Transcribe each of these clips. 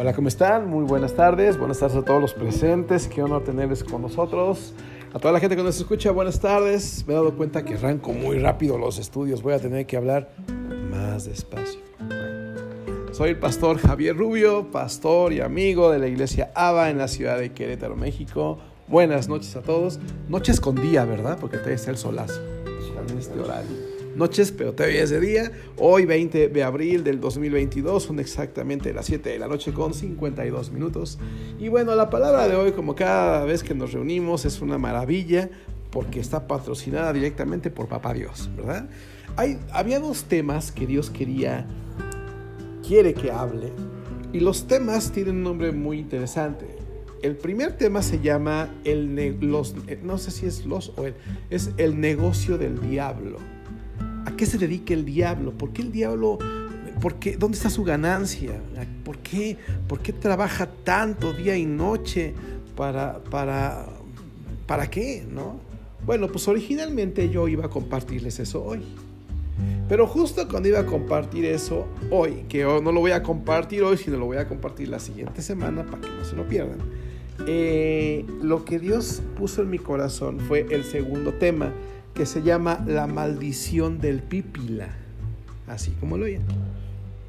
Hola, ¿cómo están? Muy buenas tardes. Buenas tardes a todos los presentes. Qué honor tenerles con nosotros. A toda la gente que nos escucha, buenas tardes. Me he dado cuenta que arranco muy rápido los estudios. Voy a tener que hablar más despacio. Soy el pastor Javier Rubio, pastor y amigo de la iglesia ABA en la ciudad de Querétaro, México. Buenas noches a todos. Noches con día, ¿verdad? Porque todavía está el solazo. También este horario noches, pero todavía es de día. Hoy 20 de abril del 2022 son exactamente las 7 de la noche con 52 minutos. Y bueno, la palabra de hoy, como cada vez que nos reunimos, es una maravilla porque está patrocinada directamente por Papá Dios, ¿verdad? Hay, había dos temas que Dios quería, quiere que hable, y los temas tienen un nombre muy interesante. El primer tema se llama el los, no sé si es los o el, es el negocio del diablo. ¿A qué se dedica el diablo? ¿Por qué el diablo, por qué, dónde está su ganancia? ¿Por qué, por qué trabaja tanto día y noche? ¿Para, para, para qué? ¿No? Bueno, pues originalmente yo iba a compartirles eso hoy. Pero justo cuando iba a compartir eso hoy, que no lo voy a compartir hoy, sino lo voy a compartir la siguiente semana para que no se lo pierdan, eh, lo que Dios puso en mi corazón fue el segundo tema, que se llama La maldición del pípila, así como lo oyen.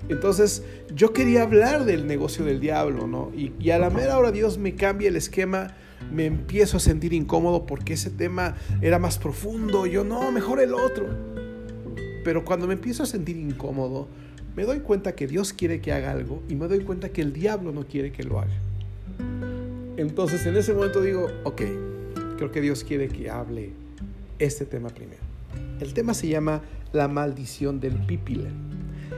Entonces, yo quería hablar del negocio del diablo, ¿no? Y, a la mera hora Dios me cambia el esquema, me empiezo a sentir incómodo porque ese tema era más profundo. Yo, no, mejor el otro. Pero cuando me empiezo a sentir incómodo, me doy cuenta que Dios quiere que haga algo y me doy cuenta que el diablo no quiere que lo haga. Entonces, en ese momento digo, ok, creo que Dios quiere que hable este tema primero. El tema se llama La maldición del pípila.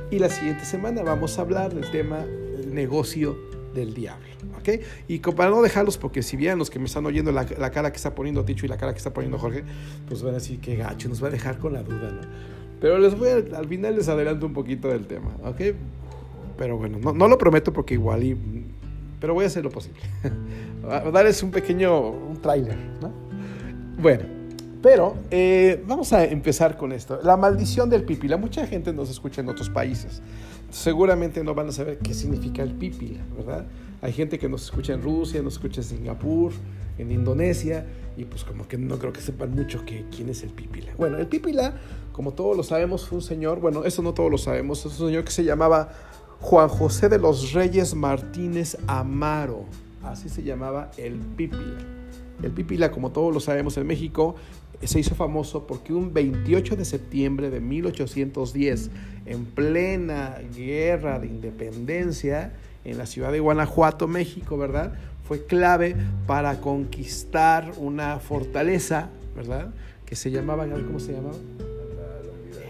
Y la siguiente semana vamos a hablar del tema el negocio del diablo. ¿ok? Y para no dejarlos, porque si bien los que me están oyendo la, cara que está poniendo Ticho y la cara que está poniendo Jorge, pues van a decir que gacho, nos va a dejar con la duda, ¿no? Pero les voy a, al final les adelanto un poquito del tema, ¿ok? Pero bueno, no, no lo prometo porque igual y... Pero voy a hacer lo posible. darles un pequeño un tráiler, ¿no? Bueno, pero eh, vamos a empezar con esto. La maldición del pipila. Mucha gente nos escucha en otros países. Seguramente no van a saber qué significa el pipila, ¿verdad? Hay gente que nos escucha en Rusia, nos escucha en Singapur, en Indonesia, y pues como que no creo que sepan mucho que, quién es el pipila. Bueno, el pipila, como todos lo sabemos, fue un señor, bueno, eso no todos lo sabemos, es un señor que se llamaba Juan José de los Reyes Martínez Amaro. Así se llamaba el pipila. El pipila, como todos lo sabemos en México, se hizo famoso porque un 28 de septiembre de 1810, en plena guerra de independencia, en la ciudad de Guanajuato, México, ¿verdad? Fue clave para conquistar una fortaleza, ¿verdad? Que se llamaba, ¿cómo se llamaba?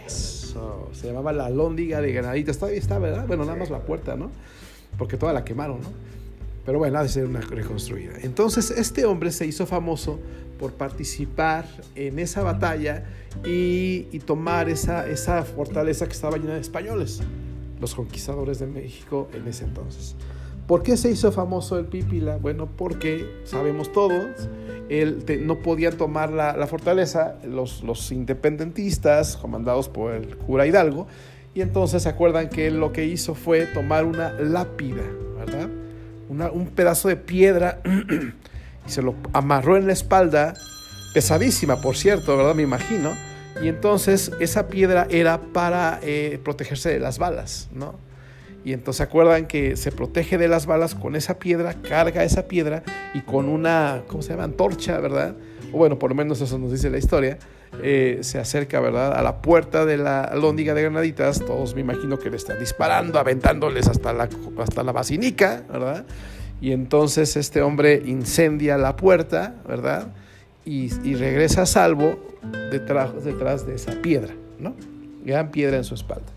Eso, se llamaba la Lóndiga de Granaditas. Todavía está, ¿verdad? Bueno, nada más la puerta, ¿no? Porque toda la quemaron, ¿no? Pero bueno, ha de ser una reconstruida. Entonces, este hombre se hizo famoso por participar en esa batalla y, tomar esa, esa fortaleza que estaba llena de españoles, los conquistadores de México en ese entonces. ¿Por qué se hizo famoso el Pípila? Bueno, porque sabemos todos, él no podían tomar la, fortaleza los, los, independentistas, comandados por el cura Hidalgo, y entonces se acuerdan que él lo que hizo fue tomar una lápida, ¿verdad? un pedazo de piedra y se lo amarró en la espalda, pesadísima por cierto, ¿verdad? Me imagino. Y entonces esa piedra era para eh, protegerse de las balas, ¿no? Y entonces se acuerdan que se protege de las balas con esa piedra, carga esa piedra y con una, ¿cómo se llama? Antorcha, ¿verdad? O bueno, por lo menos eso nos dice la historia. Eh, se acerca, ¿verdad? A la puerta de la lóndiga de Granaditas. Todos me imagino que le están disparando, aventándoles hasta la, hasta la basinica, ¿verdad? Y entonces este hombre incendia la puerta, ¿verdad? Y, regresa a salvo detrás, detrás de esa piedra, ¿no? Gran piedra en su espalda.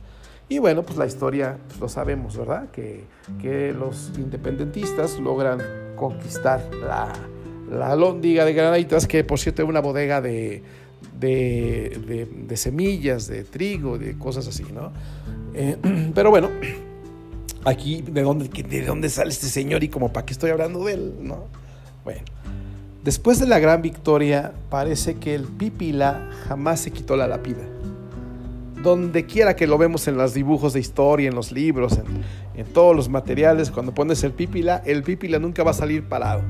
Y bueno, pues la historia pues lo sabemos, ¿verdad? Que, que, los independentistas logran conquistar la, la lóndiga de Granaditas, que por cierto es una bodega de, de, de, semillas, de trigo, de cosas así, ¿no? Eh, pero bueno, aquí, ¿de dónde, ¿de dónde sale este señor y como para qué estoy hablando de él? ¿no? Bueno, después de la gran victoria, parece que el Pipila jamás se quitó la lápida. donde quiera que lo vemos en los dibujos de historia, en los libros, en, todos los materiales, cuando pones el pípila, el pípila nunca va a salir parado.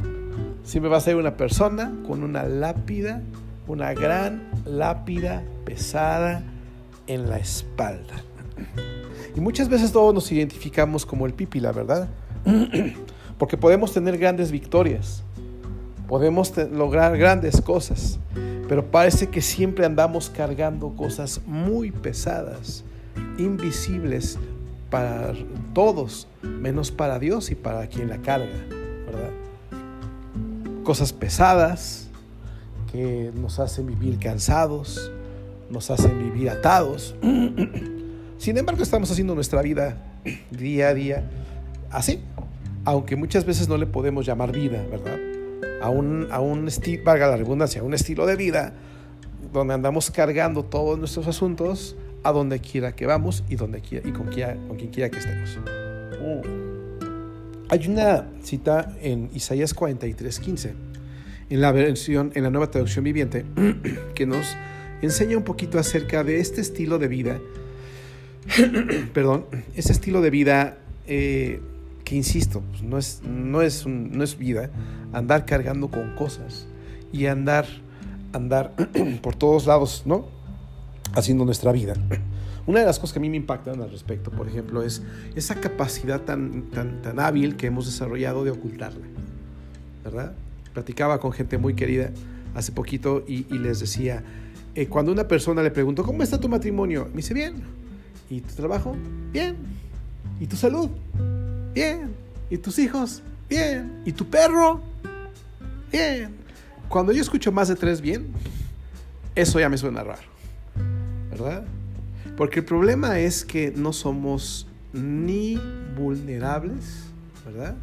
Siempre va a ser una persona con una lápida, una gran lápida pesada en la espalda. Y muchas veces todos nos identificamos como el pípila, ¿verdad? Porque podemos tener grandes victorias, podemos lograr grandes cosas, pero parece que siempre andamos cargando cosas muy pesadas, invisibles para todos, menos para Dios y para quien la carga, ¿verdad? Cosas pesadas que nos hacen vivir cansados, nos hacen vivir atados. Sin embargo, estamos haciendo nuestra vida día a día así, aunque muchas veces no le podemos llamar vida, ¿verdad? A un, a un estilo, valga la redundancia, a un estilo de vida donde andamos cargando todos nuestros asuntos a donde quiera que vamos y, donde quiera, y con, quiera, con quien quiera que estemos. Hay una cita en Isaías 43, 15, en la versión, en la nueva traducción viviente, que nos enseña un poquito acerca de este estilo de vida, perdón, este estilo de vida eh, que insisto, pues, no, es, no, es no es vida andar cargando con cosas y andar, andar por todos lados, ¿no? Haciendo nuestra vida. Una de las cosas que a mí me impactan al respecto, por ejemplo, es esa capacidad tan, tan, tan hábil que hemos desarrollado de ocultarla, ¿verdad? Platicaba con gente muy querida hace poquito y, les decía, eh, cuando una persona le preguntó, ¿cómo está tu matrimonio? Me dice, bien. ¿Y tu trabajo? Bien. ¿Y tu salud? Bien. ¿Y tus hijos? Bien. ¿Y tu perro? Bien. Cuando yo escucho más de tres bien, eso ya me suena raro. ¿Verdad? Porque el problema es que no somos ni vulnerables, ¿verdad?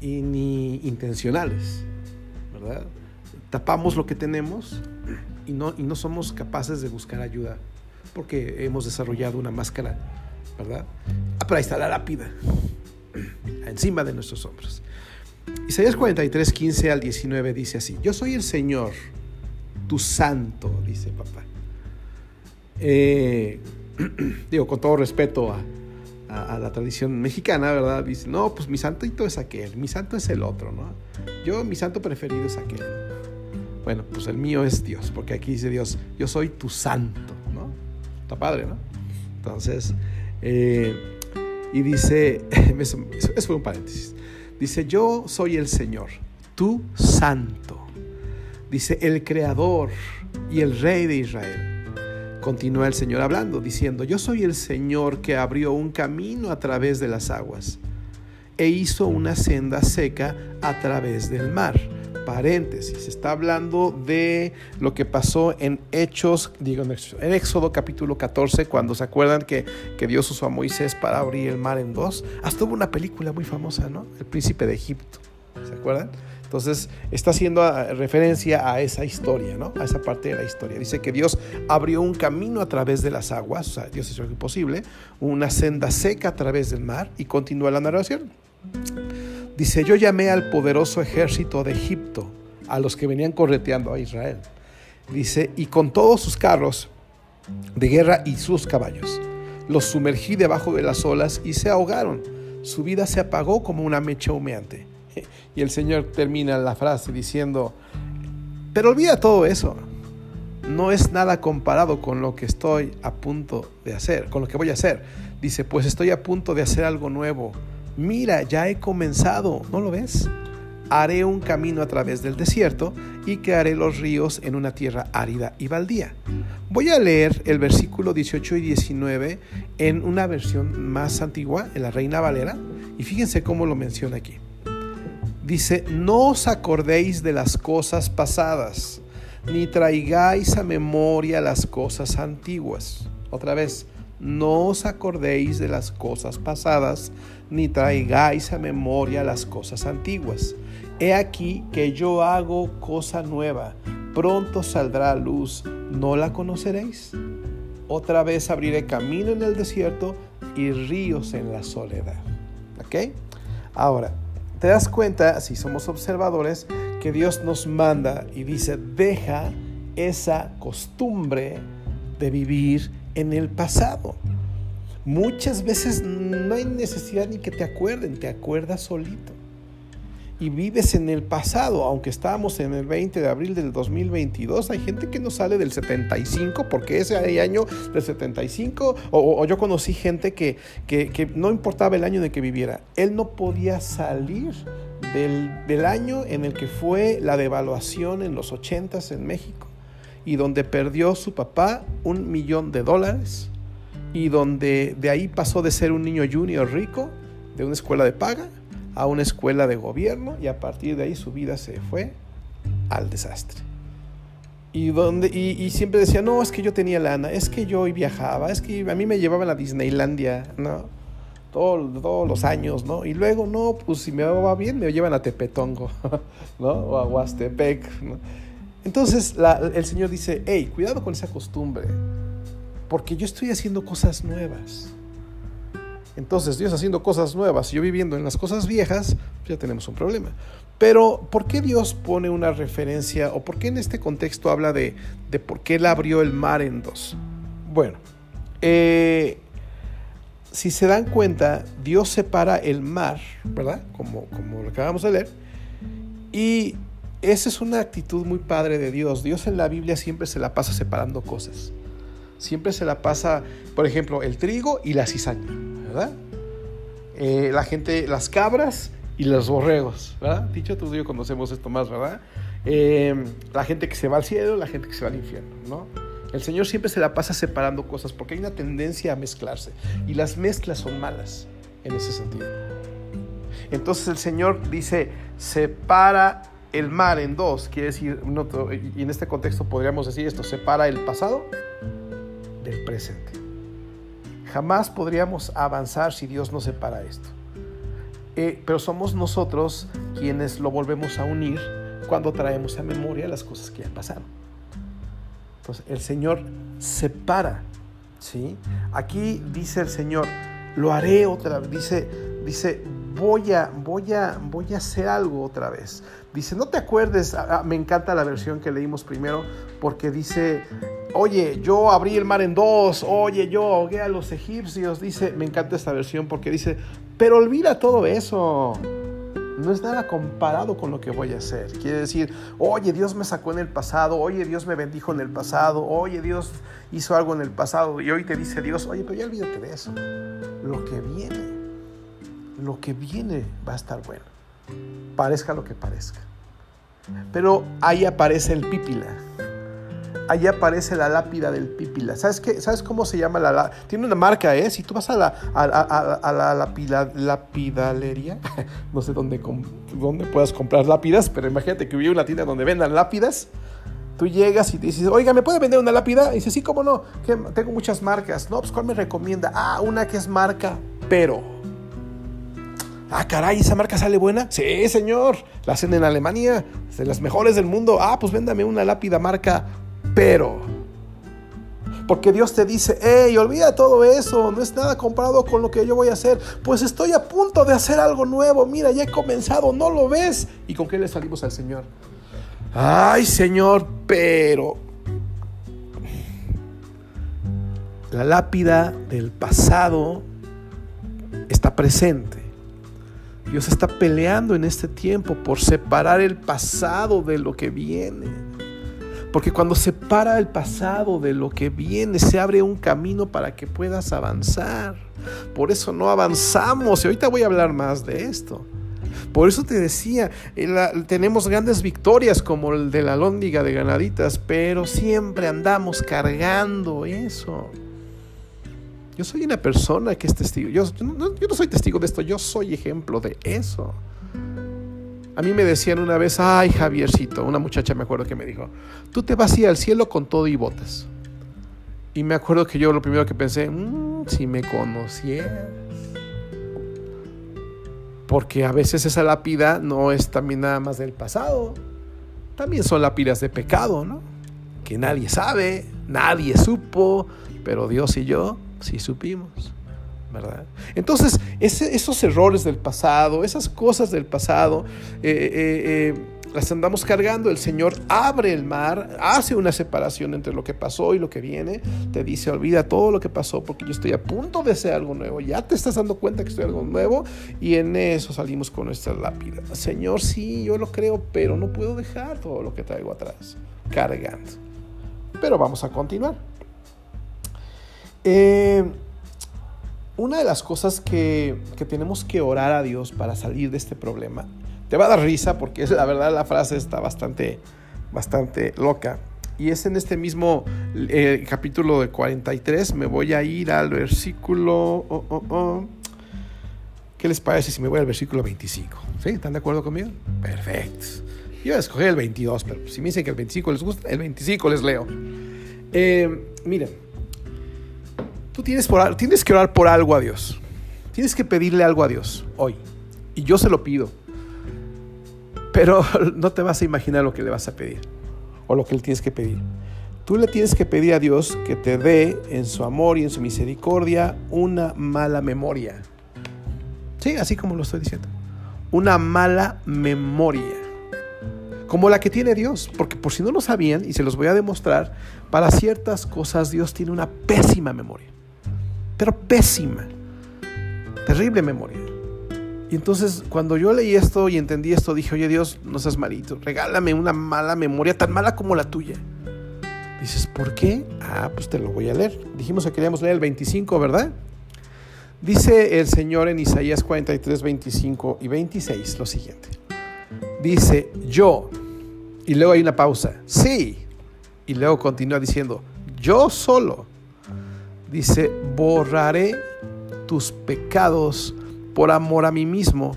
Y ni intencionales, ¿verdad? Tapamos lo que tenemos y no, y no somos capaces de buscar ayuda porque hemos desarrollado una máscara, ¿verdad? Ah, pero ahí está la lápida, encima de nuestros hombros. Isaías 43, 15 al 19 dice así, yo soy el Señor, tu santo, dice papá. Eh, digo, con todo respeto a, la tradición mexicana, ¿verdad? Dice, no, pues mi santito es aquel, mi santo es el otro, ¿no? Yo, mi santo preferido es aquel. Bueno, pues el mío es Dios, porque aquí dice Dios, yo soy tu santo. Está padre, ¿no? Entonces, eh, y dice, eso, fue un paréntesis, dice, yo soy el Señor, tu santo. Dice, el creador y el rey de Israel. Continúa el Señor hablando, diciendo, yo soy el Señor que abrió un camino a través de las aguas e hizo una senda seca a través del mar paréntesis, está hablando de lo que pasó en Hechos, digo, en Éxodo capítulo 14, cuando se acuerdan que, que Dios usó a Moisés para abrir el mar en dos. Hasta hubo una película muy famosa, ¿no? El príncipe de Egipto, ¿se acuerdan? Entonces está haciendo ah, referencia a esa historia, ¿no? A esa parte de la historia. Dice que Dios abrió un camino a través de las aguas, o sea, Dios hizo lo imposible, una senda seca a través del mar y continúa la narración. Dice, yo llamé al poderoso ejército de Egipto, a los que venían correteando a Israel. Dice, y con todos sus carros de guerra y sus caballos, los sumergí debajo de las olas y se ahogaron. Su vida se apagó como una mecha humeante. Y el Señor termina la frase diciendo, pero olvida todo eso. No es nada comparado con lo que estoy a punto de hacer, con lo que voy a hacer. Dice, pues estoy a punto de hacer algo nuevo mira, ya he comenzado, ¿no lo ves? Haré un camino a través del desierto y crearé los ríos en una tierra árida y baldía. Voy a leer el versículo 18 y 19 en una versión más antigua, en la Reina Valera, y fíjense cómo lo menciona aquí. Dice, no os acordéis de las cosas pasadas, ni traigáis a memoria las cosas antiguas. Otra vez, no os acordéis de las cosas pasadas, ni traigáis a memoria las cosas antiguas. He aquí que yo hago cosa nueva, pronto saldrá a luz, ¿no la conoceréis? Otra vez abriré camino en el desierto y ríos en la soledad. ¿Ok? Ahora, te das cuenta, si somos observadores, que Dios nos manda y dice, deja esa costumbre de vivir en el pasado. Muchas veces no hay necesidad ni que te acuerden, te acuerdas solito. Y vives en el pasado, aunque estábamos en el 20 de abril del 2022, hay gente que no sale del 75, porque ese año del 75, o, yo conocí gente que, que, no importaba el año de que viviera, él no podía salir del, del año en el que fue la devaluación en los 80 en México y donde perdió su papá un millón de dólares y donde de ahí pasó de ser un niño junior rico de una escuela de paga a una escuela de gobierno y a partir de ahí su vida se fue al desastre. Y, donde, y, siempre decía, no, es que yo tenía lana, es que yo viajaba, es que a mí me llevaban a Disneylandia, ¿no? todos los años, ¿no? Y luego, no, pues si me va bien, me llevan a Tepetongo, ¿no? O a Huastepec, ¿no? Entonces el Señor dice, hey, cuidado con esa costumbre, porque yo estoy haciendo cosas nuevas. Entonces Dios haciendo cosas nuevas y yo viviendo en las cosas viejas, pues ya tenemos un problema. Pero ¿por qué Dios pone una referencia o por qué en este contexto habla de, de por qué Él abrió el mar en dos? Bueno, eh, si se dan cuenta, Dios separa el mar, ¿verdad? Como, como lo acabamos de leer, y esa es una actitud muy padre de Dios. Dios en la Biblia siempre se la pasa separando cosas. Siempre se la pasa, por ejemplo, el trigo y la cizaña, ¿verdad? Eh, la gente, las cabras y los borregos, ¿verdad? Dicho tú yo conocemos esto más, ¿verdad? Em, la gente que se va al cielo, la gente que se va al infierno, ¿no? El Señor siempre se la pasa separando cosas porque hay una tendencia a mezclarse y las mezclas son malas en ese sentido. Entonces el Señor dice, separa el mar en dos, quiere decir, y en este contexto podríamos decir esto, separa el pasado del presente. Jamás podríamos avanzar si Dios no separa esto. Eh, pero somos nosotros quienes lo volvemos a unir cuando traemos a memoria las cosas que ya pasaron. Entonces, el Señor separa, ¿sí? Aquí dice el Señor, lo haré otra vez, dice, dice, voy a, voy a, voy a hacer algo otra vez. Dice, no te acuerdes, ah, ah, me encanta la versión que leímos primero, porque dice, oye, yo abrí el mar en dos, oye, yo ahogué a los egipcios. Dice, me encanta esta versión porque dice, pero olvida todo eso. No es nada comparado con lo que voy a hacer. Quiere decir, oye, Dios me sacó en el pasado, oye, Dios me bendijo en el pasado, oye, Dios hizo algo en el pasado. Y hoy te dice Dios, oye, pero ya olvídate de eso. Lo que viene lo que viene va a estar bueno, parezca lo que parezca. Pero ahí aparece el pípila. Ahí aparece la lápida del pípila. ¿Sabes, qué? ¿Sabes cómo se llama la? Tiene una marca, ¿eh? Si tú vas a la, a, la lapidalería, no sé dónde, puedas comprar lápidas, pero imagínate que hubiera una tienda donde vendan lápidas. Tú llegas y dices, oiga, ¿me puede vender una lápida? Y dices, sí, cómo no, tengo muchas marcas. No, pues ¿cuál me recomienda? Ah, una que es marca, pero Ah, caray, ¿esa marca sale buena? Sí, señor. La hacen en Alemania, de las mejores del mundo. Ah, pues véndame una lápida marca Pero. Porque Dios te dice, hey, olvida todo eso, no es nada comparado con lo que yo voy a hacer. Pues estoy a punto de hacer algo nuevo, mira, ya he comenzado, ¿no lo ves? ¿Y con qué le salimos al Señor? Ay, Señor, pero... La lápida del pasado está presente Dios está peleando en este tiempo por separar el pasado de lo que viene. Porque cuando separa el pasado de lo que viene, se abre un camino para que puedas avanzar. Por eso no avanzamos. Y ahorita voy a hablar más de esto. Por eso te decía, tenemos grandes victorias como el de la lóndiga de ganaditas, pero siempre andamos cargando eso. Yo soy una persona que es testigo. Yo, no, soy testigo de esto, yo soy ejemplo de eso. A mí me decían una vez, ay Javiercito, una muchacha me acuerdo que me dijo, tú te vas a ir al cielo con todo y botas. Y me acuerdo que yo lo primero que pensé, mm, si me conocieras. Porque a veces esa lápida no es también nada más del pasado. También son lápidas de pecado, ¿no? Que nadie sabe, nadie supo, pero Dios y yo sí supimos, ¿verdad? Entonces, esos errores del pasado, esas cosas del pasado, eh, eh, eh, las andamos cargando. El Señor abre el mar, hace una separación entre lo que pasó y lo que viene. Te dice, olvida todo lo que pasó porque yo estoy a punto de hacer algo nuevo. Ya te estás dando cuenta que estoy algo nuevo y en eso salimos con nuestra lápida. Señor, sí, yo lo creo, pero no puedo dejar todo lo que traigo atrás, cargando. Pero vamos a continuar. Eh, una de las cosas que, que tenemos que orar a Dios para salir de este problema te va a dar risa porque la verdad la frase está bastante, bastante loca. Y es en este mismo eh, capítulo de 43. Me voy a ir al versículo... Oh, oh, oh. ¿Qué les parece si me voy al versículo 25? ¿Sí? ¿Están de acuerdo conmigo? Perfecto. Yo voy a escoger el 22, pero si me dicen que el 25 les gusta, el 25 les leo. Eh, miren, tú tienes, que orar por algo a Dios. Tienes que pedirle algo a Dios hoy. Y yo se lo pido. Pero no te vas a imaginar lo que le vas a pedir o lo que le tienes que pedir. Tú le tienes que pedir a Dios que te dé en su amor y en su misericordia una mala memoria. Sí, así como lo estoy diciendo. Una mala memoria. Como la que tiene Dios. Porque por si no lo sabían, y se los voy a demostrar, para ciertas cosas Dios tiene una pésima memoria. Pero pésima. Terrible memoria. Y entonces cuando yo leí esto y entendí esto, dije, oye Dios, no seas malito, regálame una mala memoria, tan mala como la tuya. Dices, ¿por qué? Ah, pues te lo voy a leer. Dijimos que queríamos leer el 25, ¿verdad? Dice el Señor en Isaías 43, 25 y 26 lo siguiente. Dice, yo, y luego hay una pausa, sí, y luego continúa diciendo, yo solo, dice, borraré tus pecados por amor a mí mismo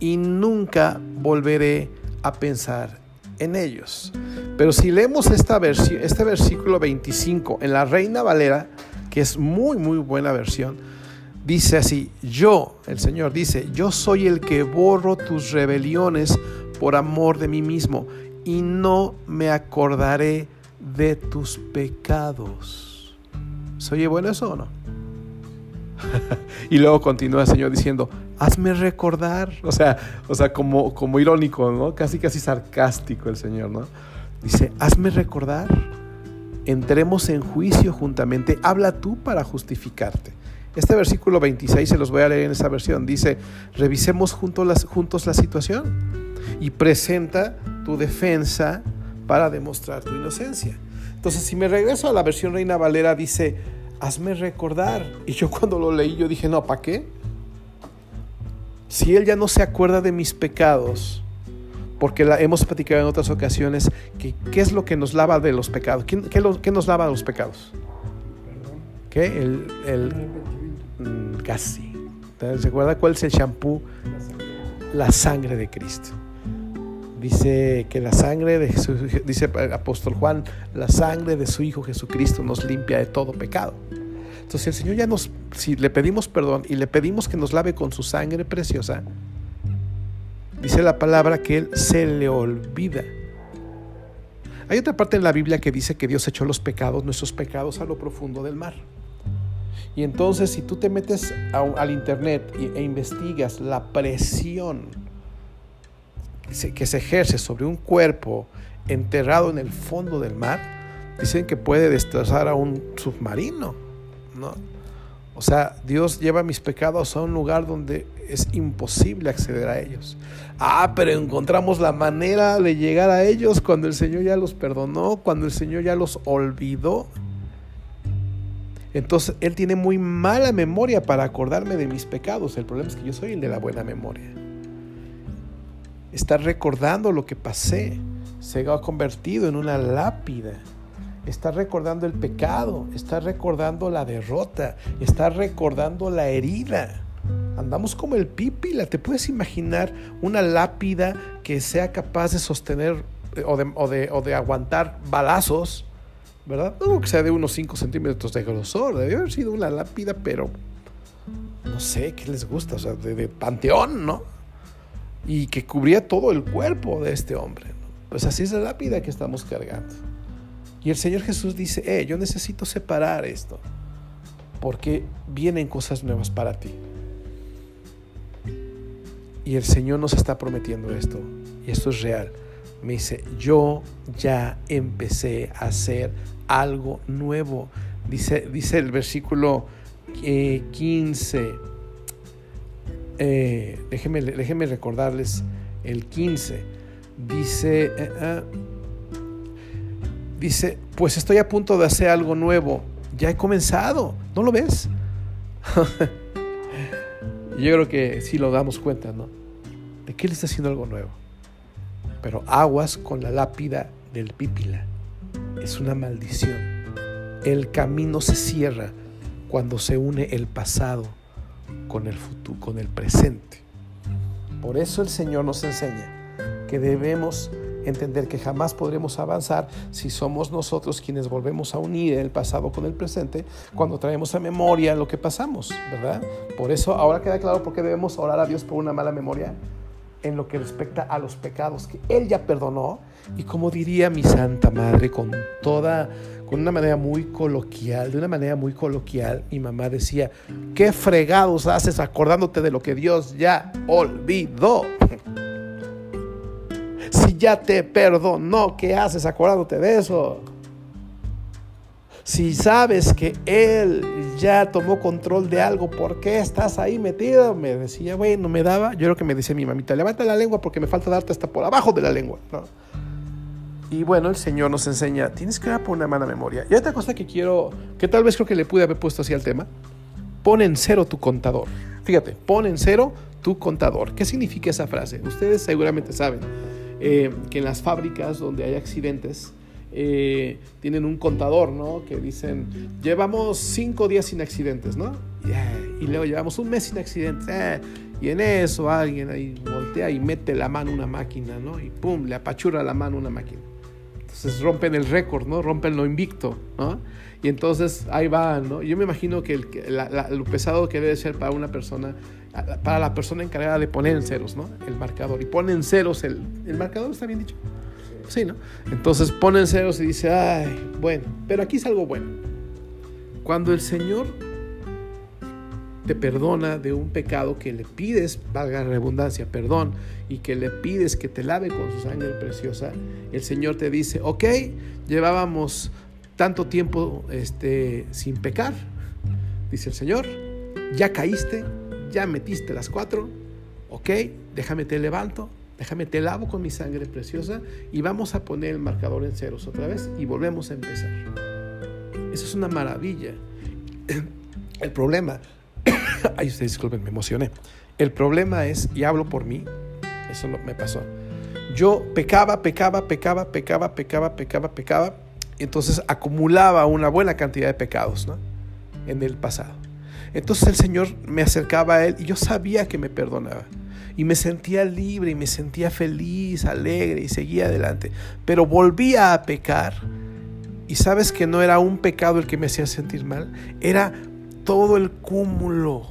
y nunca volveré a pensar en ellos. Pero si leemos esta este versículo 25 en la Reina Valera, que es muy, muy buena versión, dice así, yo, el Señor dice, yo soy el que borro tus rebeliones por amor de mí mismo y no me acordaré de tus pecados. ¿Se oye bueno eso o no? y luego continúa el Señor diciendo, hazme recordar. O sea, o sea como, como irónico, ¿no? Casi, casi sarcástico el Señor, ¿no? Dice, hazme recordar. Entremos en juicio juntamente. Habla tú para justificarte. Este versículo 26 se los voy a leer en esa versión. Dice, revisemos juntos, las, juntos la situación y presenta tu defensa para demostrar tu inocencia. Entonces, si me regreso a la versión Reina Valera, dice, hazme recordar. Y yo cuando lo leí, yo dije, no, ¿para qué? Si Él ya no se acuerda de mis pecados, porque la, hemos platicado en otras ocasiones, que, ¿qué es lo que nos lava de los pecados? ¿Qué, qué, nos lava de los pecados? ¿Qué? El, el mm, casi. ¿Se acuerda cuál es el shampoo? La sangre de Cristo. Dice que la sangre de Jesús, dice el apóstol Juan, la sangre de su Hijo Jesucristo nos limpia de todo pecado. Entonces el Señor ya nos, si le pedimos perdón y le pedimos que nos lave con su sangre preciosa, dice la palabra que Él se le olvida. Hay otra parte en la Biblia que dice que Dios echó los pecados, nuestros pecados, a lo profundo del mar. Y entonces si tú te metes al internet e investigas la presión que se ejerce sobre un cuerpo enterrado en el fondo del mar, dicen que puede destrozar a un submarino, ¿no? O sea, Dios lleva mis pecados a un lugar donde es imposible acceder a ellos. Ah, pero encontramos la manera de llegar a ellos cuando el Señor ya los perdonó, cuando el Señor ya los olvidó. Entonces, Él tiene muy mala memoria para acordarme de mis pecados. El problema es que yo soy el de la buena memoria está recordando lo que pasé, se ha convertido en una lápida. Está recordando el pecado, está recordando la derrota, está recordando la herida. Andamos como el pípila. ¿Te puedes imaginar una lápida que sea capaz de sostener eh, o de, aguantar balazos? ¿Verdad? No que sea de unos 5 centímetros de grosor. Debe haber sido una lápida, pero no sé qué les gusta. O sea, de panteón, ¿no? Y que cubría todo el cuerpo de este hombre. Pues así es la lápida que estamos cargando. Y el Señor Jesús dice, eh, yo necesito separar esto, porque vienen cosas nuevas para ti. Y el Señor nos está prometiendo esto, y esto es real. Me dice, yo ya empecé a hacer algo nuevo. Dice, dice el versículo 15. Eh, déjenme, recordarles el 15. Dice, eh, ah, dice, pues estoy a punto de hacer algo nuevo. Ya he comenzado. ¿No lo ves? Yo creo que sí lo damos cuenta, ¿no? De que Él está haciendo algo nuevo. Pero aguas con la lápida del pípila. Es una maldición. El camino se cierra cuando se une el pasado con el futuro, con el presente. Por eso el Señor nos enseña que debemos entender que jamás podremos avanzar si somos nosotros quienes volvemos a unir el pasado con el presente cuando traemos a memoria lo que pasamos, ¿verdad? Por eso ahora queda claro por qué debemos orar a Dios por una mala memoria en lo que respecta a los pecados que Él ya perdonó y como diría mi Santa Madre con toda, con una manera muy coloquial, de una manera muy coloquial, mi mamá decía, ¿qué fregados haces acordándote de lo que Dios ya olvidó? Si ya te perdonó, ¿qué haces acordándote de eso? Si sabes que Él ya tomó control de algo, ¿por qué estás ahí metido? Me decía, bueno, me daba, yo creo que me decía mi mamita, levanta la lengua porque me falta darte hasta por abajo de la lengua. Y bueno, el Señor nos enseña, tienes que dar por una mala memoria. Y otra cosa que quiero, que tal vez creo que le pude haber puesto así al tema, pon en cero tu contador. Fíjate, pon en cero tu contador. ¿Qué significa esa frase? Ustedes seguramente saben. Eh, que en las fábricas donde hay accidentes eh, tienen un contador, ¿no? Que dicen, llevamos cinco días sin accidentes, ¿no? y luego llevamos un mes sin accidentes. Eh, y en eso alguien ahí voltea y mete la mano una máquina, ¿no? Y pum, le apachura la mano una máquina. Entonces rompen el récord, ¿no? Rompen lo invicto, ¿no? Y entonces ahí van, ¿no? Yo me imagino que el, lo pesado que debe ser para una persona para la persona encargada de poner en ceros, ¿no? El marcador. Y pone en ceros el, el marcador, ¿está bien dicho? Sí, ¿no? Entonces pone en ceros y dice, ay, bueno, pero aquí es algo bueno. Cuando el Señor te perdona de un pecado que le pides, valga la redundancia, perdón, y que le pides que te lave con su sangre preciosa, el Señor te dice, ok, llevábamos tanto tiempo este, sin pecar, dice el Señor, ya caíste, ya metiste las cuatro, ok, déjame te levanto, déjame te lavo con mi sangre preciosa y vamos a poner el marcador en ceros otra vez y volvemos a empezar. Eso es una maravilla. El problema, ay, ustedes disculpen, me emocioné. El problema es, y hablo por mí, eso me pasó. Yo pecaba, pecaba, pecaba, pecaba, pecaba, pecaba, pecaba, entonces acumulaba una buena cantidad de pecados ¿no? en el pasado. Entonces el Señor me acercaba a Él y yo sabía que me perdonaba. Y me sentía libre y me sentía feliz, alegre y seguía adelante. Pero volvía a pecar. Y sabes que no era un pecado el que me hacía sentir mal, era todo el cúmulo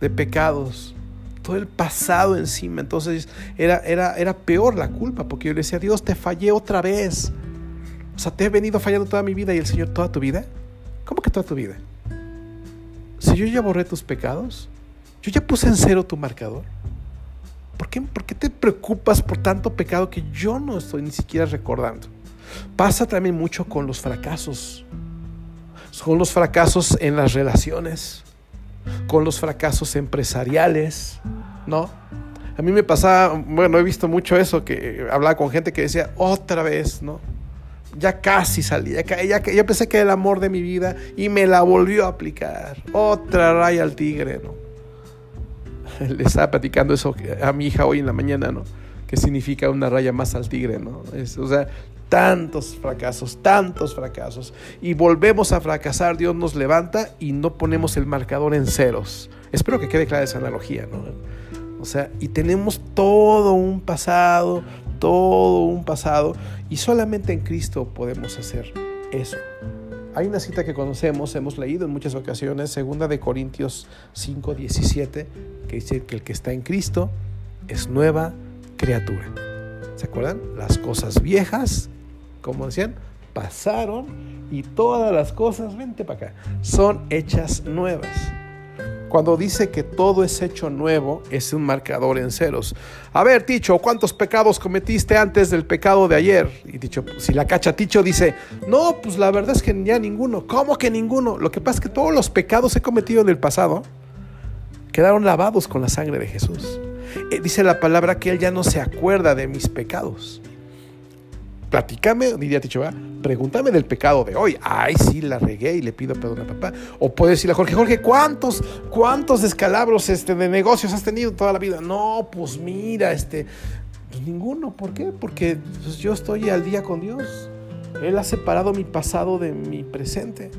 de pecados, todo el pasado encima. Entonces era, era, era peor la culpa, porque yo le decía, Dios, te fallé otra vez. O sea, te he venido fallando toda mi vida y el Señor toda tu vida. ¿Cómo que toda tu vida? Si yo ya borré tus pecados, yo ya puse en cero tu marcador. ¿Por qué, ¿Por qué te preocupas por tanto pecado que yo no estoy ni siquiera recordando? Pasa también mucho con los fracasos. Con los fracasos en las relaciones, con los fracasos empresariales, ¿no? A mí me pasaba, bueno, he visto mucho eso, que hablaba con gente que decía, otra vez, ¿no? ya casi salí, ya, ya, pensé que era el amor de mi vida y me la volvió a aplicar. Otra raya al tigre, ¿no? Le estaba platicando eso a mi hija hoy en la mañana, ¿no? Que significa una raya más al tigre, ¿no? o sea, tantos fracasos, tantos fracasos. Y volvemos a fracasar, Dios nos levanta y no ponemos el marcador en ceros. Espero que quede clara esa analogía, ¿no? O sea, y tenemos todo un pasado, todo un pasado y solamente en Cristo podemos hacer eso. Hay una cita que conocemos, hemos leído en muchas ocasiones, segunda de Corintios 5, 17, que dice que el que está en Cristo es nueva criatura. ¿Se acuerdan? Las cosas viejas, como decían, pasaron y todas las cosas, vente para acá, son hechas nuevas. Cuando dice que todo es hecho nuevo, es un marcador en ceros. A ver, Ticho, ¿cuántos pecados cometiste antes del pecado de ayer? Y Ticho, si la cacha Ticho dice, no, pues la verdad es que ya ninguno. ¿Cómo que ninguno? Lo que pasa es que todos los pecados he cometido en el pasado quedaron lavados con la sangre de Jesús. Eh, dice la palabra que Él ya no se acuerda de mis pecados platícame, diría Ticho, pregúntame del pecado de hoy. Ay, sí, la regué y le pido perdón a papá. O puede decirle a Jorge, Jorge, ¿cuántos, cuántos descalabros este, de negocios has tenido toda la vida? No, pues mira, este, pues ninguno. ¿Por qué? Porque pues, yo estoy al día con Dios. Él ha separado mi pasado de mi presente.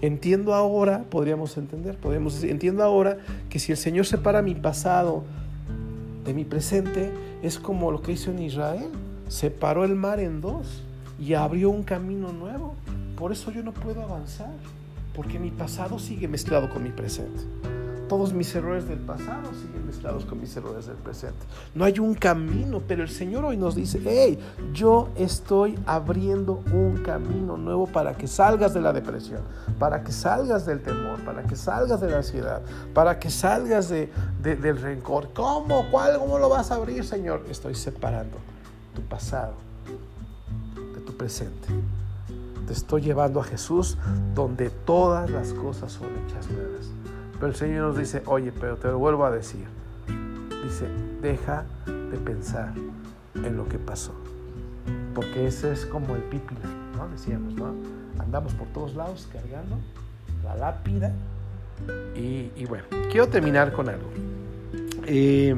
Entiendo ahora, podríamos entender, podríamos decir, entiendo ahora que si el Señor separa mi pasado de mi presente, es como lo que hizo en Israel separó el mar en dos y abrió un camino nuevo. Por eso yo no puedo avanzar, porque mi pasado sigue mezclado con mi presente. Todos mis errores del pasado siguen mezclados con mis errores del presente. No hay un camino, pero el Señor hoy nos dice, hey, yo estoy abriendo un camino nuevo para que salgas de la depresión, para que salgas del temor, para que salgas de la ansiedad, para que salgas de, del rencor. ¿Cómo? ¿Cuál? ¿Cómo lo vas a abrir, Señor? Estoy separando tu pasado, presente. Te estoy llevando a Jesús donde todas las cosas son hechas nuevas. Pero el Señor nos dice, oye, pero te lo vuelvo a decir. Dice, deja de pensar en lo que pasó. Porque ese es como el pípila, ¿no? Decíamos, ¿no? Andamos por todos lados cargando la lápida. Y, bueno, quiero terminar con algo. Eh,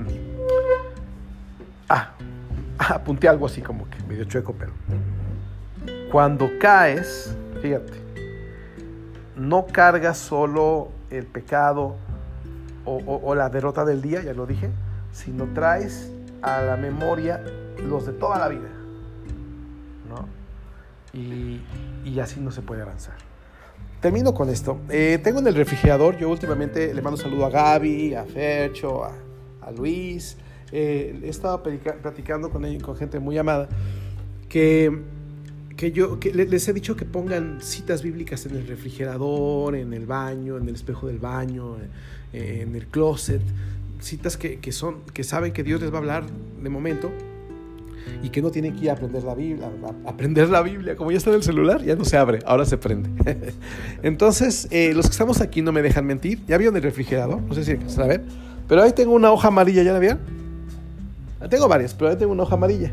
ah, apunté algo así como que medio chueco, pero cuando caes, fíjate, no cargas solo el pecado o, la derrota del día, ya lo dije, sino traes a la memoria los de toda la vida. ¿no? Y, así no se puede avanzar. Termino con esto. Eh, tengo en el refrigerador, yo últimamente le mando un saludo a Gaby, a Fercho, a, a Luis, eh, he estado platicando con, con gente muy amada, que, que yo les he dicho que pongan citas bíblicas en el refrigerador, en el baño, en el espejo del baño, eh, en el closet, citas que, que, son, que saben que Dios les va a hablar de momento y que no tienen que ir a aprender la Biblia, aprender la Biblia, como ya está en el celular, ya no se abre, ahora se prende. Entonces, eh, los que estamos aquí no me dejan mentir, ya vieron el refrigerador, no sé si a ver, pero ahí tengo una hoja amarilla, ¿ya la vieron? Tengo varias, pero ahora tengo una hoja amarilla.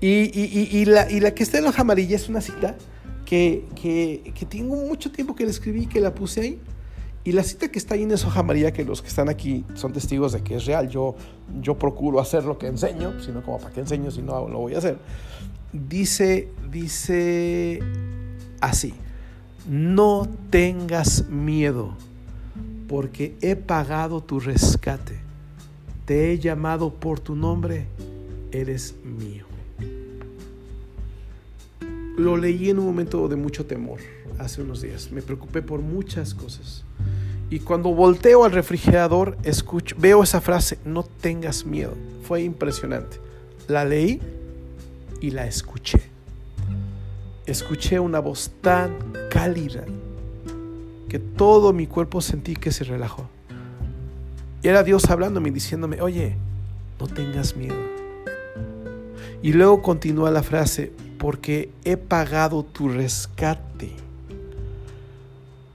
Y, la, que está en hoja amarilla es una cita que, tengo mucho tiempo que la escribí, que la puse ahí. Y la cita que está ahí en esa hoja amarilla, que los que están aquí son testigos de que es real, yo, procuro hacer lo que enseño, sino como para qué enseño si no lo voy a hacer. Dice así, no tengas miedo, porque he pagado tu rescate te he llamado por tu nombre, eres mío. Lo leí en un momento de mucho temor hace unos días. Me preocupé por muchas cosas. Y cuando volteo al refrigerador, escucho, veo esa frase, no tengas miedo. Fue impresionante. La leí y la escuché. Escuché una voz tan cálida que todo mi cuerpo sentí que se relajó. Y era Dios hablándome diciéndome, oye, no tengas miedo. Y luego continúa la frase, porque he pagado tu rescate.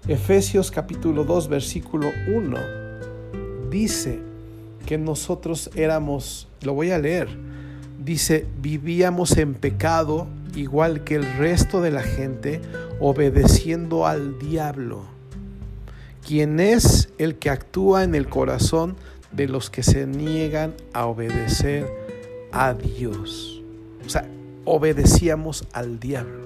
Efesios capítulo 2, versículo 1 dice que nosotros éramos, lo voy a leer, dice, vivíamos en pecado igual que el resto de la gente, obedeciendo al diablo quien es el que actúa en el corazón de los que se niegan a obedecer a Dios. O sea, obedecíamos al diablo.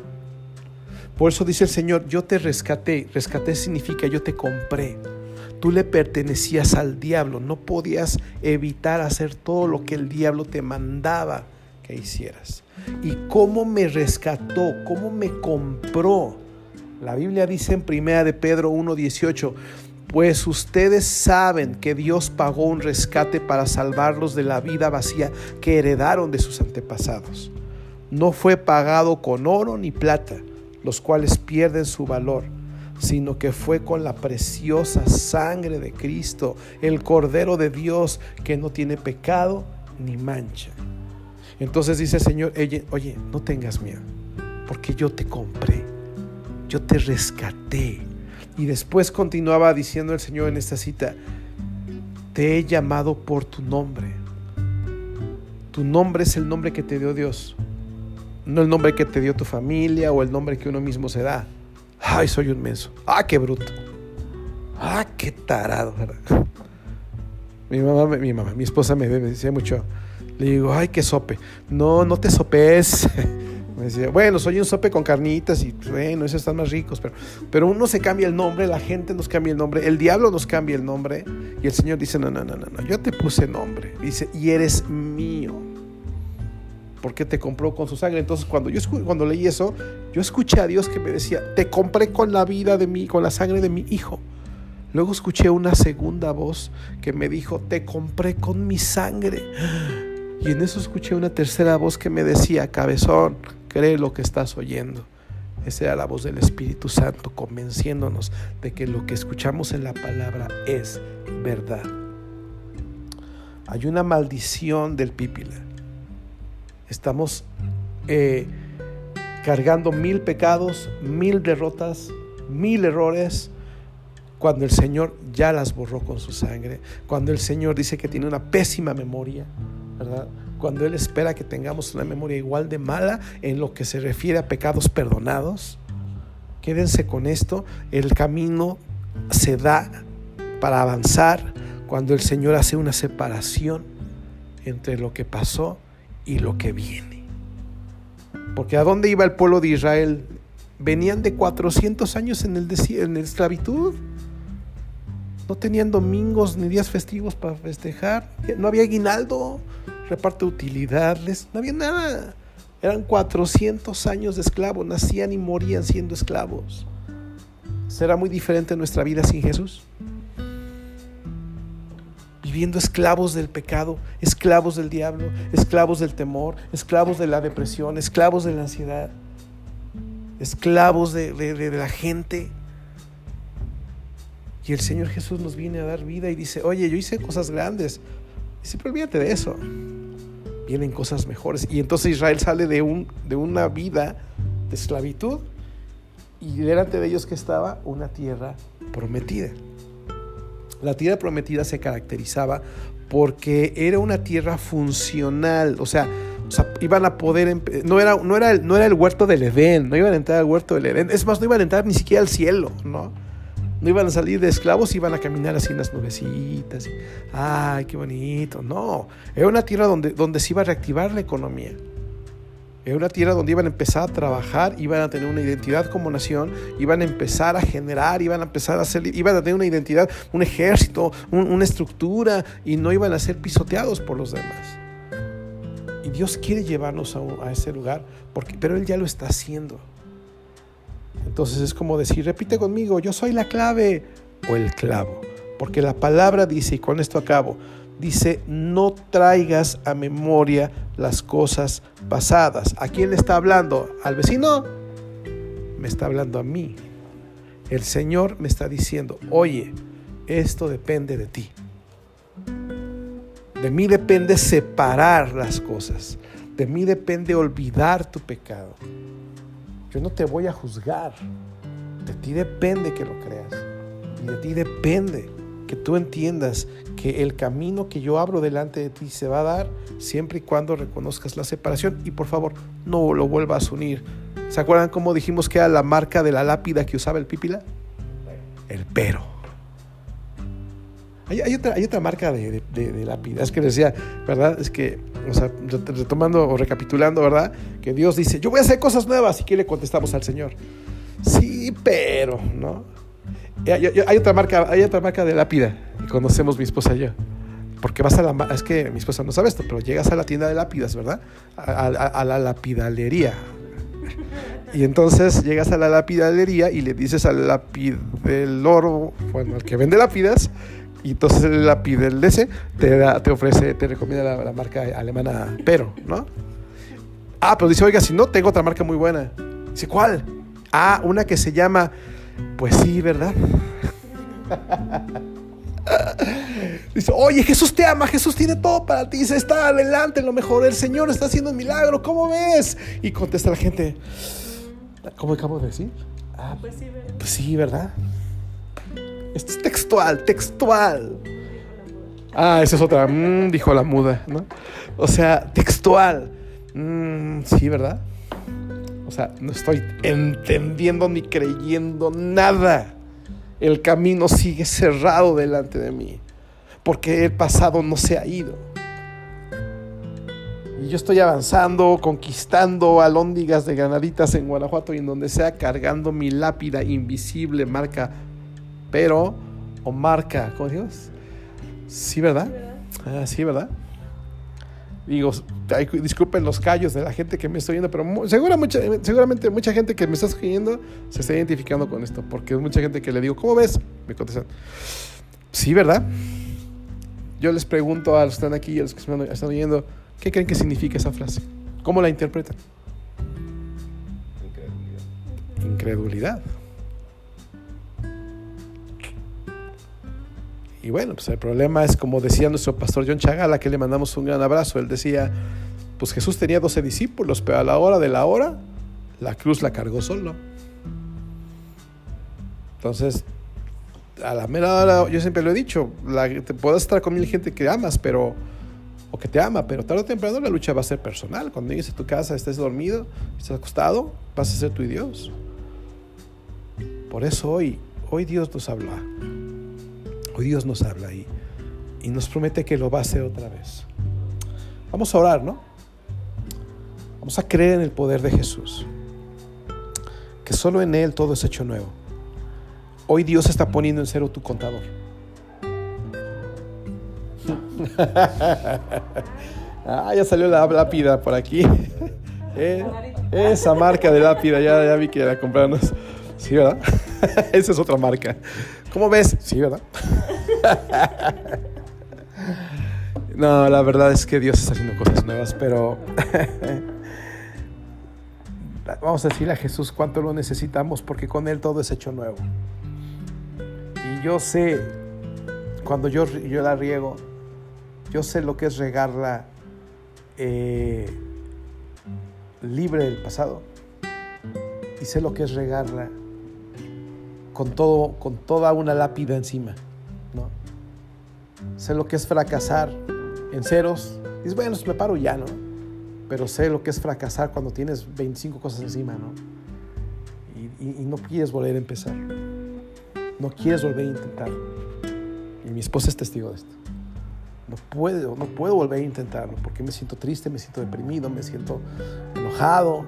Por eso dice el Señor, yo te rescaté. Rescaté significa yo te compré. Tú le pertenecías al diablo, no podías evitar hacer todo lo que el diablo te mandaba que hicieras. ¿Y cómo me rescató? ¿Cómo me compró? La Biblia dice en Primera de Pedro 1:18, pues ustedes saben que Dios pagó un rescate para salvarlos de la vida vacía que heredaron de sus antepasados. No fue pagado con oro ni plata, los cuales pierden su valor, sino que fue con la preciosa sangre de Cristo, el Cordero de Dios que no tiene pecado ni mancha. Entonces dice el Señor, oye, oye, no tengas miedo, porque yo te compré, yo te rescaté. Y después continuaba diciendo el Señor en esta cita, te he llamado por tu nombre. Tu nombre es el nombre que te dio Dios, no el nombre que te dio tu familia o el nombre que uno mismo se da. Ay, soy un menso. Ah, qué bruto. Ah, qué tarado. Mi mamá, mi mamá, mi esposa me, me decía mucho. Le digo, ay, qué sope. No, no te sopes. Me decía, bueno, soy un sope con carnitas y pues, bueno, esos están más ricos, pero, pero uno se cambia el nombre, la gente nos cambia el nombre, el diablo nos cambia el nombre y el Señor dice, no, no, no, no, no, yo te puse nombre. Dice, y eres mío porque te compró con su sangre. Entonces, cuando yo cuando leí eso, yo escuché a Dios que me decía, te compré con la vida de mí, con la sangre de mi hijo. Luego escuché una segunda voz que me dijo, te compré con mi sangre. Y en eso escuché una tercera voz que me decía, cabezón, cree lo que estás oyendo. Esa era la voz del Espíritu Santo convenciéndonos de que lo que escuchamos en la palabra es verdad. Hay una maldición del pípila Estamos eh, cargando mil pecados, mil derrotas, mil errores, cuando el Señor ya las borró con su sangre, cuando el Señor dice que tiene una pésima memoria, ¿verdad? Cuando Él espera que tengamos una memoria igual de mala en lo que se refiere a pecados perdonados. Quédense con esto, el camino se da para avanzar cuando el Señor hace una separación entre lo que pasó y lo que viene. Porque ¿a dónde iba el pueblo de Israel? Venían de 400 años en, el la esclavitud. No tenían domingos ni días festivos para festejar. No había aguinaldo, reparto de utilidades, no había nada. Eran 400 años de esclavos, nacían y morían siendo esclavos. ¿Será muy diferente nuestra vida sin Jesús? viviendo esclavos del pecado, esclavos del diablo, esclavos del temor, esclavos de la depresión, esclavos de la ansiedad, esclavos de, la gente. Y el Señor Jesús nos viene a dar vida y dice, oye, yo hice cosas grandes. Y siempre olvídate de eso. Vienen cosas mejores. Y entonces Israel sale de, un, de una vida de esclavitud y delante de ellos que estaba una tierra prometida. La tierra prometida se caracterizaba porque era una tierra funcional, o sea, iban a poder, no era, no, era, no era el huerto del Edén, no iban a entrar al huerto del Edén, es más, no iban a entrar ni siquiera al cielo, ¿no? No iban a salir de esclavos, iban a caminar así en las nubecitas, ay, qué bonito, no, era una tierra donde, donde se iba a reactivar la economía. Era una tierra donde iban a empezar a trabajar, iban a tener una identidad como nación, iban a empezar a generar, iban a empezar a hacer, iban a tener una identidad, un ejército, una estructura y no iban a ser pisoteados por los demás. Y Dios quiere llevarnos a, ese lugar, porque, pero Él ya lo está haciendo. Entonces es como decir, repite conmigo, yo soy la clave o el clavo. Porque la palabra dice, y con esto acabo, dice, no traigas a memoria las cosas pasadas. ¿A quién le está hablando? ¿Al vecino? Me está hablando a mí. El Señor me está diciendo, oye, esto depende de ti. De mí depende separar las cosas. De mí depende olvidar tu pecado. No te voy a juzgar. De ti depende que lo creas. Y de ti depende que tú entiendas que el camino que yo abro delante de ti se va a dar siempre y cuando reconozcas la separación y por favor no lo vuelvas a unir. ¿Se acuerdan cómo dijimos que era la marca de la lápida que usaba el pípila? El pero. Hay, otra, hay otra, marca de, de, lápida, es que decía, ¿verdad? Es que, o sea, retomando o recapitulando, ¿verdad? Que Dios dice, yo voy a hacer cosas nuevas y que le contestamos al Señor. Sí, pero, ¿no? Hay, otra marca, hay otra marca de lápida que conocemos mi esposa y yo. Porque vas a la... Es que mi esposa no sabe esto, pero llegas a la tienda de lápidas, ¿verdad? A, la lapidalería. Y entonces llegas a la lapidalería y le dices al oro bueno, al que vende lápidas, y entonces el lapidel ese te, te ofrece, te recomienda la, marca alemana Pero, ¿no? Ah, pero dice, oiga, si no, tengo otra marca muy buena. Dice, ¿cuál? Ah, una que se llama Pues sí, ¿verdad? Dice, oye, Jesús te ama, Jesús tiene todo para ti, se está adelante, lo mejor, el Señor está haciendo un milagro, ¿cómo ves? Y contesta la gente, ¿cómo acabo de decir? Ah, pues sí, ¿verdad? Pues sí, ¿verdad? Esto es textual, textual. Ah, esa es otra, mm, dijo la muda, ¿no? O sea, textual. Mm, sí, ¿verdad? O sea, no estoy entendiendo ni creyendo nada. El camino sigue cerrado delante de mí, porque el pasado no se ha ido. Y yo estoy avanzando, conquistando alóndigas de ganaditas en Guanajuato y en donde sea, cargando mi lápida invisible, marca, pero, o marca, ¿cómo dices? Sí, ¿verdad? Ah, sí, ¿verdad? Digo, disculpen los callos de la gente que me está viendo, pero seguramente mucha gente que me está escribiendo se está identificando con esto, porque es mucha gente que le digo, ¿cómo ves? Me contestan, sí, ¿verdad? Yo les pregunto a los que están aquí y a los que me están oyendo, ¿qué creen que significa esa frase? ¿Cómo la interpretan? Incredulidad. Incredulidad. Y bueno, pues el problema es como decía nuestro pastor John Chagala, que le mandamos un gran abrazo. Él decía, pues Jesús tenía 12 discípulos, pero a la hora de la hora, la cruz la cargó solo. Entonces, a la mera hora, yo siempre lo he dicho, te puedes estar con mil gente que amas, pero o que te ama, pero tarde o temprano la lucha va a ser personal. Cuando llegues a tu casa, estés dormido, estés acostado, vas a ser tu Dios. Por eso hoy, hoy Dios nos habla. Hoy Dios nos habla y, y nos promete que lo va a hacer otra vez. Vamos a orar, ¿no? Vamos a creer en el poder de Jesús. Que solo en Él todo es hecho nuevo. Hoy Dios está poniendo en cero tu contador. ah, ya salió la lápida por aquí. Eh, esa marca de lápida, ya, ya vi que la compramos. Sí, ¿verdad? Esa es otra marca. ¿Cómo ves? Sí, ¿verdad? no, la verdad es que Dios está haciendo cosas nuevas, pero vamos a decirle a Jesús cuánto lo necesitamos porque con Él todo es hecho nuevo. Y yo sé, cuando yo, yo la riego, yo sé lo que es regarla eh, libre del pasado. Y sé lo que es regarla con, todo, con toda una lápida encima. ¿no? Sé lo que es fracasar en ceros. Dices, bueno, me paro ya, ¿no? Pero sé lo que es fracasar cuando tienes 25 cosas encima, ¿no? Y, no quieres volver a empezar. No quieres volver a intentar. Y mi esposa es testigo de esto. No puedo, no puedo volver a intentarlo porque me siento triste, me siento deprimido, me siento enojado,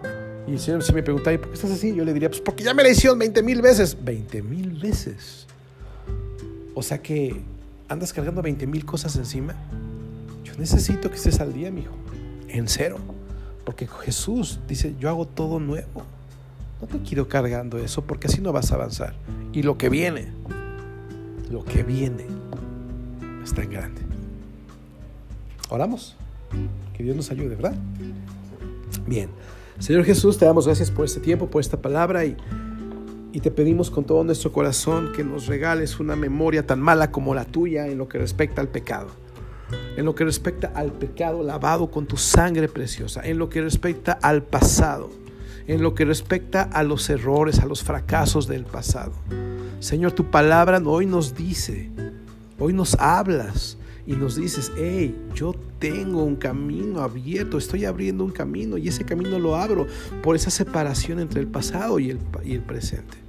y si me pregunta, ¿por qué estás así? Yo le diría, pues porque ya me la hicieron 20 mil veces. 20 mil veces. O sea que andas cargando 20 mil cosas encima. Yo necesito que estés al día, mijo. En cero. Porque Jesús dice, yo hago todo nuevo. No te quiero cargando eso porque así no vas a avanzar. Y lo que viene, lo que viene, está en grande. Oramos. Que Dios nos ayude, ¿verdad? Bien. Señor Jesús, te damos gracias por este tiempo, por esta palabra y, y te pedimos con todo nuestro corazón que nos regales una memoria tan mala como la tuya en lo que respecta al pecado. En lo que respecta al pecado lavado con tu sangre preciosa, en lo que respecta al pasado, en lo que respecta a los errores, a los fracasos del pasado. Señor, tu palabra hoy nos dice, hoy nos hablas y nos dices, hey, yo tengo un camino abierto, estoy abriendo un camino y ese camino lo abro por esa separación entre el pasado y el, y el presente.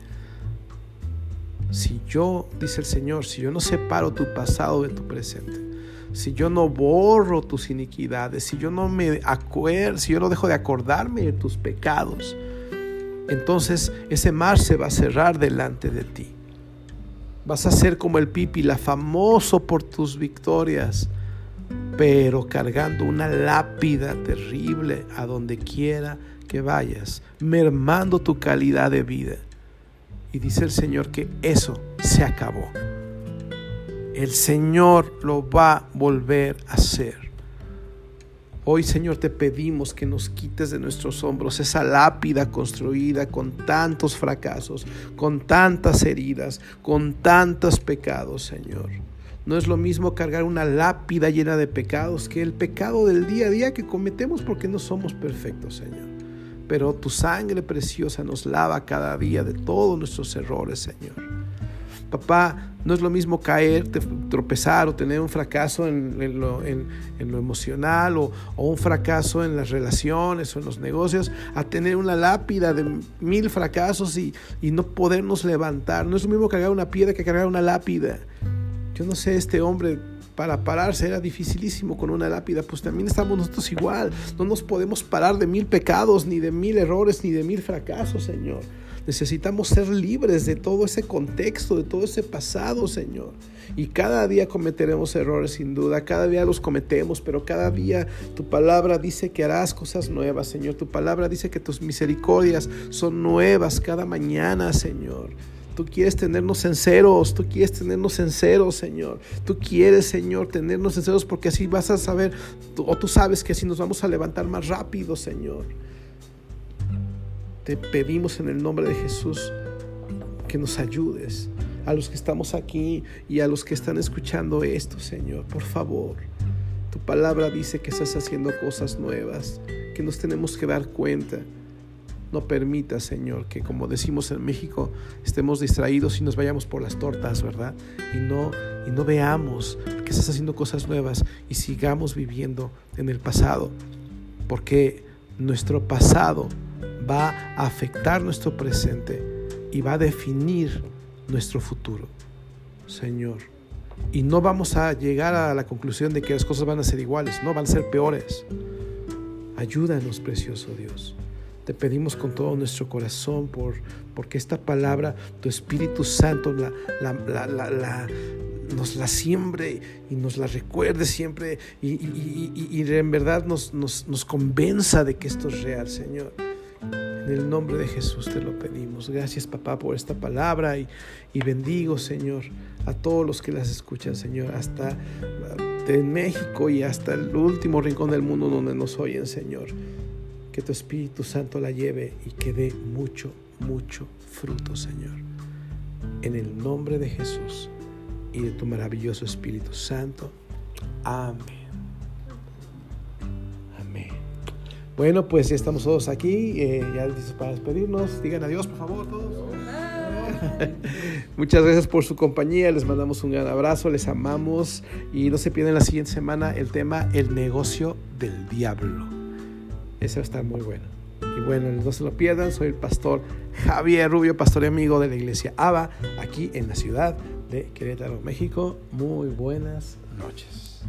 Si yo, dice el Señor, si yo no separo tu pasado de tu presente, si yo no borro tus iniquidades, si yo no me acuerdo, si yo no dejo de acordarme de tus pecados, entonces ese mar se va a cerrar delante de ti. Vas a ser como el Pipila, famoso por tus victorias, pero cargando una lápida terrible a donde quiera que vayas, mermando tu calidad de vida. Y dice el Señor que eso se acabó. El Señor lo va a volver a hacer. Hoy, Señor, te pedimos que nos quites de nuestros hombros esa lápida construida con tantos fracasos, con tantas heridas, con tantos pecados, Señor. No es lo mismo cargar una lápida llena de pecados que el pecado del día a día que cometemos porque no somos perfectos, Señor. Pero tu sangre preciosa nos lava cada día de todos nuestros errores, Señor. Papá, no es lo mismo caer, tropezar o tener un fracaso en, lo, emocional o, un fracaso en las relaciones o en los negocios, a tener una lápida de mil fracasos y, no podernos levantar. No es lo mismo cargar una piedra que cargar una lápida. Yo no sé, este hombre para pararse era dificilísimo con una lápida, pues también estamos nosotros igual. No nos podemos parar de mil pecados, ni de mil errores, ni de mil fracasos, Señor. Necesitamos ser libres de todo ese contexto, de todo ese pasado, Señor. Y cada día cometeremos errores sin duda, cada día los cometemos, pero cada día tu palabra dice que harás cosas nuevas, Señor. Tu palabra dice que tus misericordias son nuevas cada mañana, Señor. Tú quieres tenernos en ceros, tú quieres tenernos en ceros, Señor. Tú quieres, Señor, tenernos en ceros porque así vas a saber, o tú sabes que así nos vamos a levantar más rápido, Señor. Te pedimos en el nombre de Jesús que nos ayudes a los que estamos aquí y a los que están escuchando esto, Señor. Por favor, tu palabra dice que estás haciendo cosas nuevas, que nos tenemos que dar cuenta. No permita, Señor, que como decimos en México, estemos distraídos y nos vayamos por las tortas, ¿verdad? Y no, y no veamos que estás haciendo cosas nuevas y sigamos viviendo en el pasado. Porque nuestro pasado va a afectar nuestro presente y va a definir nuestro futuro, Señor. Y no vamos a llegar a la conclusión de que las cosas van a ser iguales, no, van a ser peores. Ayúdanos, precioso Dios. Te pedimos con todo nuestro corazón por, porque esta palabra, tu Espíritu Santo, la, nos la siembre y nos la recuerde siempre y, en verdad nos, nos, nos convenza de que esto es real, Señor. En el nombre de Jesús te lo pedimos. Gracias papá por esta palabra y, bendigo Señor a todos los que las escuchan Señor, hasta en México y hasta el último rincón del mundo donde nos oyen Señor. Que tu Espíritu Santo la lleve y que dé mucho, mucho fruto Señor. En el nombre de Jesús y de tu maravilloso Espíritu Santo. Amén. Bueno, pues ya estamos todos aquí, eh, ya para despedirnos. Digan adiós, por favor, todos. Muchas gracias por su compañía, les mandamos un gran abrazo, les amamos y no se pierdan la siguiente semana el tema El negocio del diablo. A estar muy bueno. Y bueno, no se lo pierdan, soy el pastor Javier Rubio, pastor y amigo de la iglesia ABA, aquí en la ciudad de Querétaro, México. Muy buenas noches.